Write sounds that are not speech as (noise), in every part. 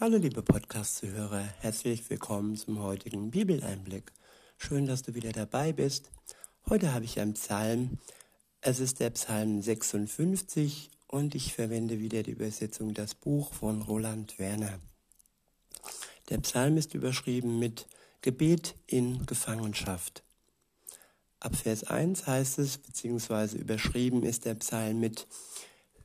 Hallo liebe Podcast-Zuhörer, herzlich willkommen zum heutigen Bibeleinblick. Schön, dass du wieder dabei bist. Heute habe ich einen Psalm. Es ist der Psalm 56 und ich verwende wieder die Übersetzung Das Buch von Roland Werner. Der Psalm ist überschrieben mit Gebet in Gefangenschaft. Ab Vers 1 heißt es, beziehungsweise überschrieben ist der Psalm mit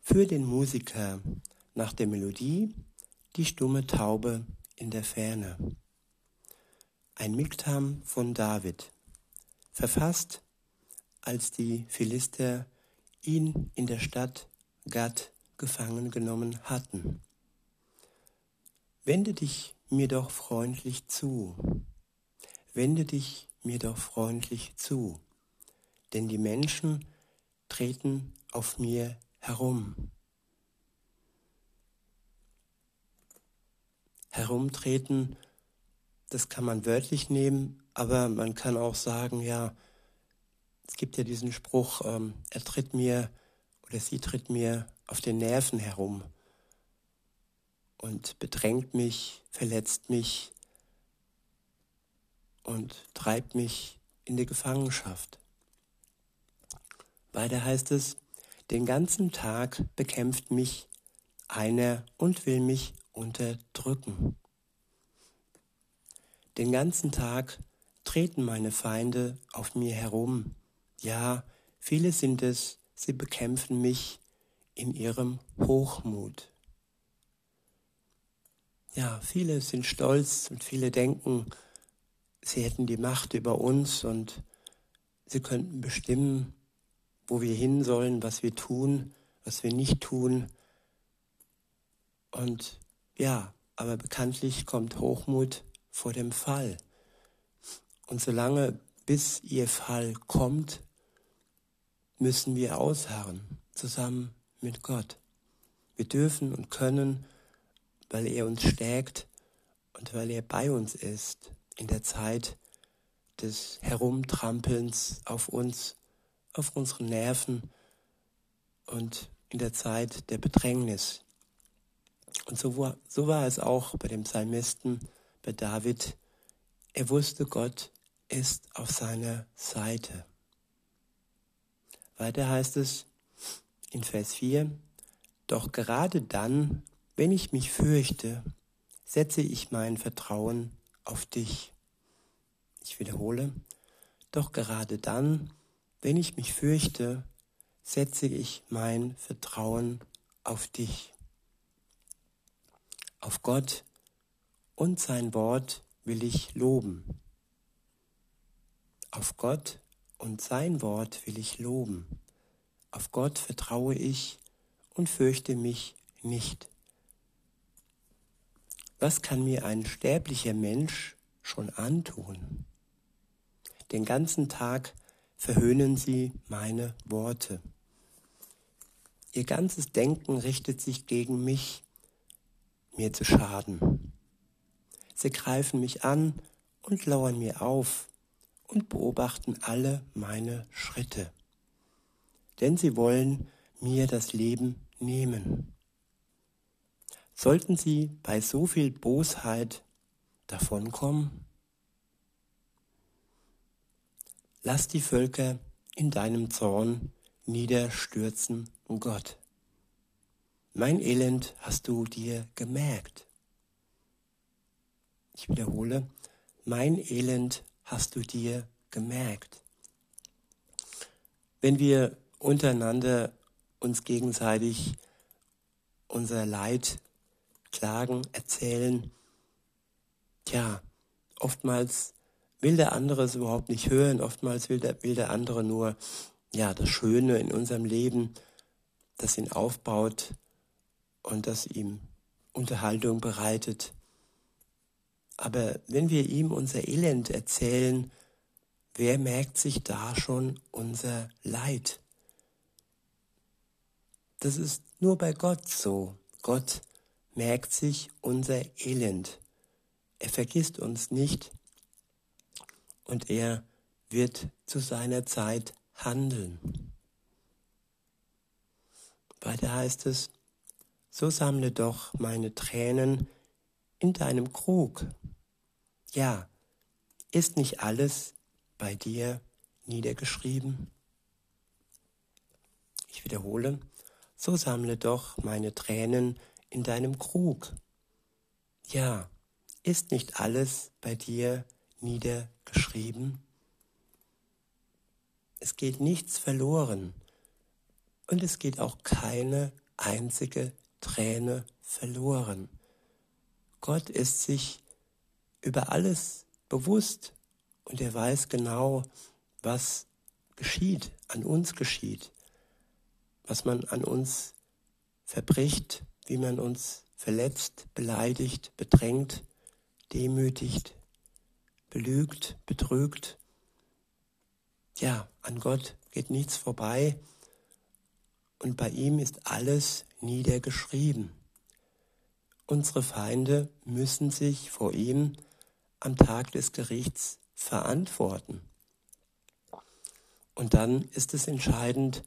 Für den Musiker nach der Melodie die stumme Taube in der Ferne. Ein Miktam von David, verfasst, als die Philister ihn in der Stadt Gad gefangen genommen hatten. Wende dich mir doch freundlich zu, wende dich mir doch freundlich zu, denn die Menschen treten auf mir herum. Herumtreten, das kann man wörtlich nehmen, aber man kann auch sagen, ja, es gibt ja diesen Spruch, ähm, er tritt mir oder sie tritt mir auf den Nerven herum und bedrängt mich, verletzt mich und treibt mich in die Gefangenschaft. Weiter heißt es, den ganzen Tag bekämpft mich einer und will mich unterdrücken. Den ganzen Tag treten meine Feinde auf mir herum. Ja, viele sind es, sie bekämpfen mich in ihrem Hochmut. Ja, viele sind stolz und viele denken, sie hätten die Macht über uns und sie könnten bestimmen, wo wir hin sollen, was wir tun, was wir nicht tun. Und ja, aber bekanntlich kommt Hochmut vor dem Fall. Und solange bis ihr Fall kommt, müssen wir ausharren, zusammen mit Gott. Wir dürfen und können, weil er uns stärkt und weil er bei uns ist in der Zeit des Herumtrampelns auf uns, auf unseren Nerven und in der Zeit der Bedrängnis. Und so war, so war es auch bei dem Psalmisten, bei David. Er wusste, Gott ist auf seiner Seite. Weiter heißt es in Vers 4, Doch gerade dann, wenn ich mich fürchte, setze ich mein Vertrauen auf dich. Ich wiederhole, doch gerade dann, wenn ich mich fürchte, setze ich mein Vertrauen auf dich. Auf Gott und sein Wort will ich loben. Auf Gott und sein Wort will ich loben. Auf Gott vertraue ich und fürchte mich nicht. Was kann mir ein sterblicher Mensch schon antun? Den ganzen Tag verhöhnen sie meine Worte. Ihr ganzes Denken richtet sich gegen mich mir zu schaden. Sie greifen mich an und lauern mir auf und beobachten alle meine Schritte. Denn sie wollen mir das Leben nehmen. Sollten sie bei so viel Bosheit davonkommen? Lass die Völker in deinem Zorn niederstürzen, Gott. Mein Elend hast du dir gemerkt. Ich wiederhole, mein Elend hast du dir gemerkt. Wenn wir untereinander uns gegenseitig unser Leid klagen, erzählen, tja, oftmals will der andere es überhaupt nicht hören, oftmals will der, will der andere nur, ja, das Schöne in unserem Leben, das ihn aufbaut, und das ihm Unterhaltung bereitet. Aber wenn wir ihm unser Elend erzählen, wer merkt sich da schon unser Leid? Das ist nur bei Gott so. Gott merkt sich unser Elend. Er vergisst uns nicht und er wird zu seiner Zeit handeln. Weiter heißt es, so sammle doch meine Tränen in deinem Krug. Ja, ist nicht alles bei dir niedergeschrieben? Ich wiederhole, so sammle doch meine Tränen in deinem Krug. Ja, ist nicht alles bei dir niedergeschrieben? Es geht nichts verloren und es geht auch keine einzige Träne verloren. Gott ist sich über alles bewusst und er weiß genau, was geschieht, an uns geschieht, was man an uns verbricht, wie man uns verletzt, beleidigt, bedrängt, demütigt, belügt, betrügt. Ja, an Gott geht nichts vorbei und bei ihm ist alles niedergeschrieben. Unsere Feinde müssen sich vor ihm am Tag des Gerichts verantworten. Und dann ist es entscheidend,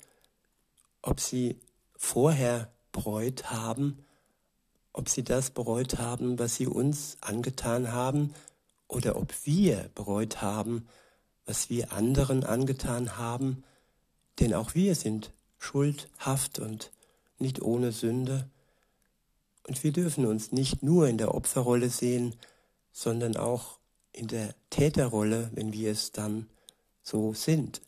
ob sie vorher bereut haben, ob sie das bereut haben, was sie uns angetan haben, oder ob wir bereut haben, was wir anderen angetan haben, denn auch wir sind schuldhaft und nicht ohne Sünde. Und wir dürfen uns nicht nur in der Opferrolle sehen, sondern auch in der Täterrolle, wenn wir es dann so sind.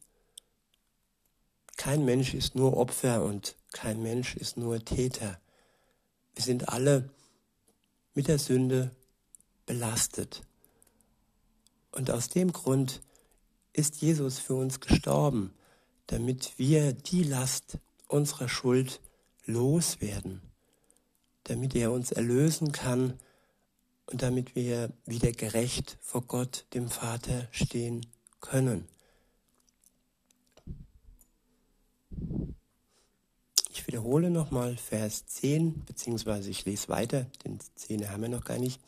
Kein Mensch ist nur Opfer und kein Mensch ist nur Täter. Wir sind alle mit der Sünde belastet. Und aus dem Grund ist Jesus für uns gestorben, damit wir die Last unserer Schuld loswerden, damit er uns erlösen kann und damit wir wieder gerecht vor Gott, dem Vater, stehen können. Ich wiederhole nochmal Vers 10, beziehungsweise ich lese weiter, denn 10 haben wir noch gar nicht.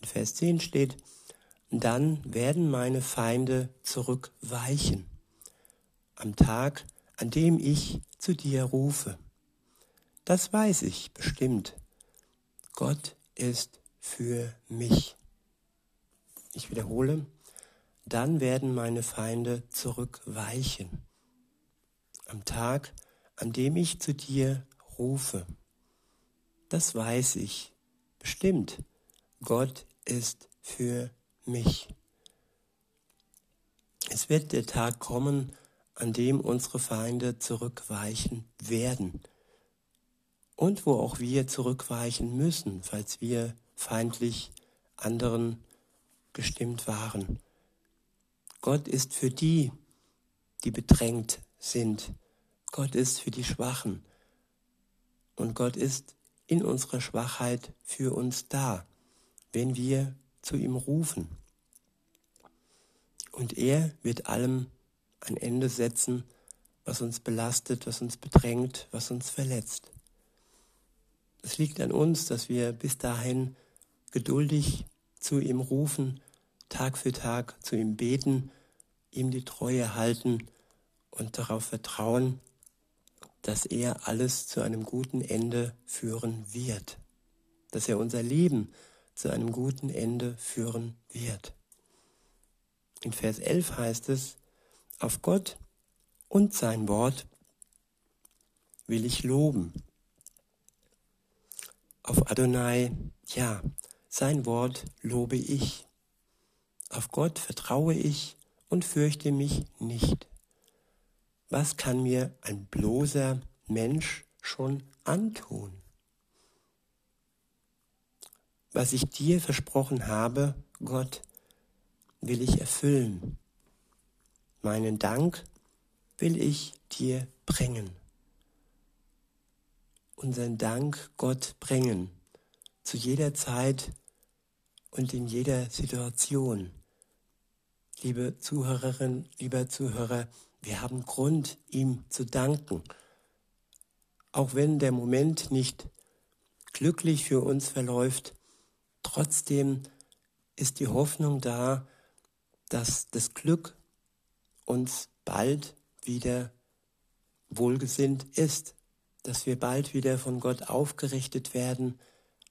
In Vers 10 steht, dann werden meine Feinde zurückweichen am Tag, an dem ich zu dir rufe. Das weiß ich bestimmt. Gott ist für mich. Ich wiederhole, dann werden meine Feinde zurückweichen. Am Tag, an dem ich zu dir rufe. Das weiß ich bestimmt. Gott ist für mich. Es wird der Tag kommen, an dem unsere Feinde zurückweichen werden und wo auch wir zurückweichen müssen, falls wir feindlich anderen gestimmt waren. Gott ist für die, die bedrängt sind. Gott ist für die Schwachen. Und Gott ist in unserer Schwachheit für uns da, wenn wir zu ihm rufen. Und er wird allem ein Ende setzen, was uns belastet, was uns bedrängt, was uns verletzt. Es liegt an uns, dass wir bis dahin geduldig zu ihm rufen, Tag für Tag zu ihm beten, ihm die Treue halten und darauf vertrauen, dass er alles zu einem guten Ende führen wird, dass er unser Leben zu einem guten Ende führen wird. In Vers 11 heißt es, auf Gott und sein Wort will ich loben. Auf Adonai, ja, sein Wort lobe ich. Auf Gott vertraue ich und fürchte mich nicht. Was kann mir ein bloßer Mensch schon antun? Was ich dir versprochen habe, Gott, will ich erfüllen. Meinen Dank will ich dir bringen. Unseren Dank Gott bringen, zu jeder Zeit und in jeder Situation. Liebe Zuhörerin, lieber Zuhörer, wir haben Grund, ihm zu danken. Auch wenn der Moment nicht glücklich für uns verläuft, trotzdem ist die Hoffnung da, dass das Glück uns bald wieder wohlgesinnt ist, dass wir bald wieder von Gott aufgerichtet werden,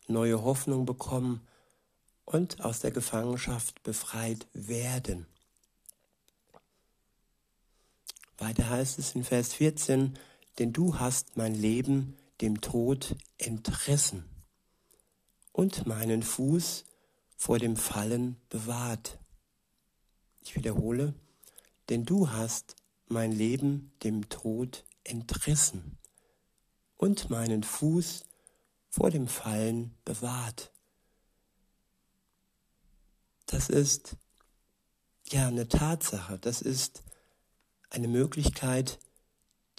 neue Hoffnung bekommen und aus der Gefangenschaft befreit werden. Weiter heißt es in Vers 14, denn du hast mein Leben dem Tod entrissen und meinen Fuß vor dem Fallen bewahrt. Ich wiederhole, denn du hast mein Leben dem Tod entrissen und meinen Fuß vor dem Fallen bewahrt. Das ist ja eine Tatsache, das ist eine Möglichkeit,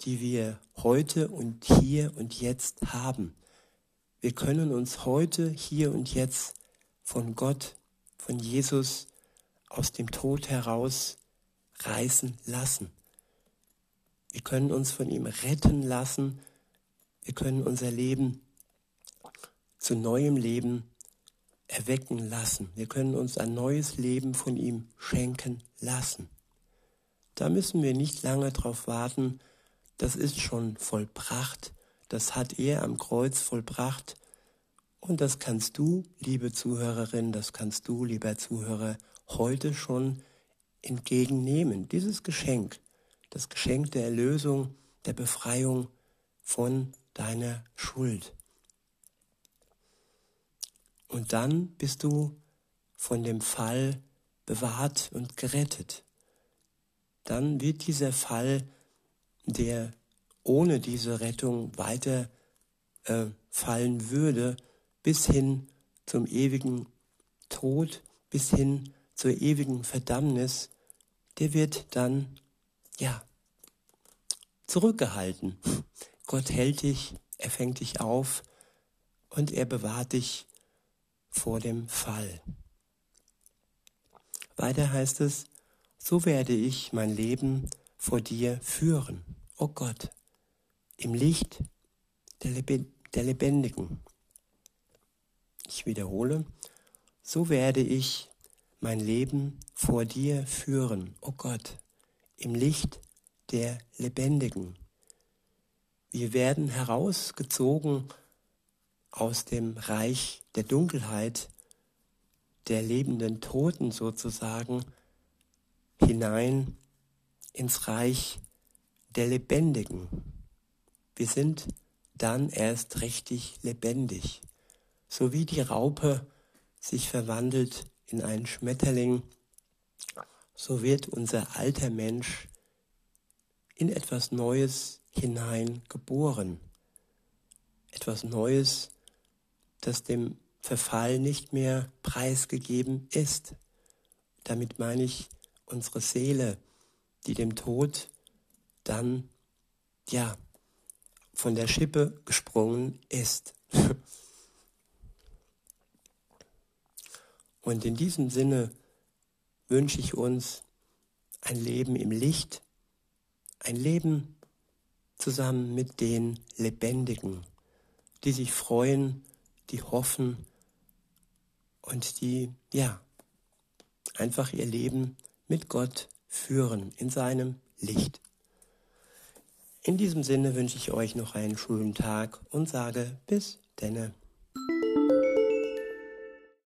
die wir heute und hier und jetzt haben. Wir können uns heute, hier und jetzt von Gott, von Jesus aus dem Tod heraus reißen lassen. Wir können uns von ihm retten lassen. Wir können unser Leben zu neuem Leben erwecken lassen. Wir können uns ein neues Leben von ihm schenken lassen. Da müssen wir nicht lange drauf warten. Das ist schon vollbracht. Das hat er am Kreuz vollbracht. Und das kannst du, liebe Zuhörerin, das kannst du, lieber Zuhörer, heute schon entgegennehmen. Dieses Geschenk, das Geschenk der Erlösung, der Befreiung von deiner Schuld. Und dann bist du von dem Fall bewahrt und gerettet. Dann wird dieser Fall, der ohne diese Rettung weiter äh, fallen würde, bis hin zum ewigen Tod, bis hin zur ewigen Verdammnis, der wird dann, ja, zurückgehalten. Gott hält dich, er fängt dich auf und er bewahrt dich vor dem Fall. Weiter heißt es, so werde ich mein Leben vor dir führen, o oh Gott, im Licht der, Lebendigen. Ich wiederhole, so werde ich mein Leben vor dir führen, o oh Gott, im Licht der Lebendigen. Wir werden herausgezogen aus dem Reich der Dunkelheit, der lebenden Toten sozusagen, hinein ins Reich der Lebendigen. Wir sind dann erst richtig lebendig, so wie die Raupe sich verwandelt in einen Schmetterling, so wird unser alter Mensch in etwas Neues hinein geboren. Etwas Neues, das dem Verfall nicht mehr preisgegeben ist. Damit meine ich unsere Seele, die dem Tod dann, ja, von der Schippe gesprungen ist. (laughs) Und in diesem Sinne wünsche ich uns ein Leben im Licht, ein Leben zusammen mit den Lebendigen, die sich freuen, die hoffen und die, ja, einfach ihr Leben mit Gott führen in seinem Licht. In diesem Sinne wünsche ich euch noch einen schönen Tag und sage bis denne.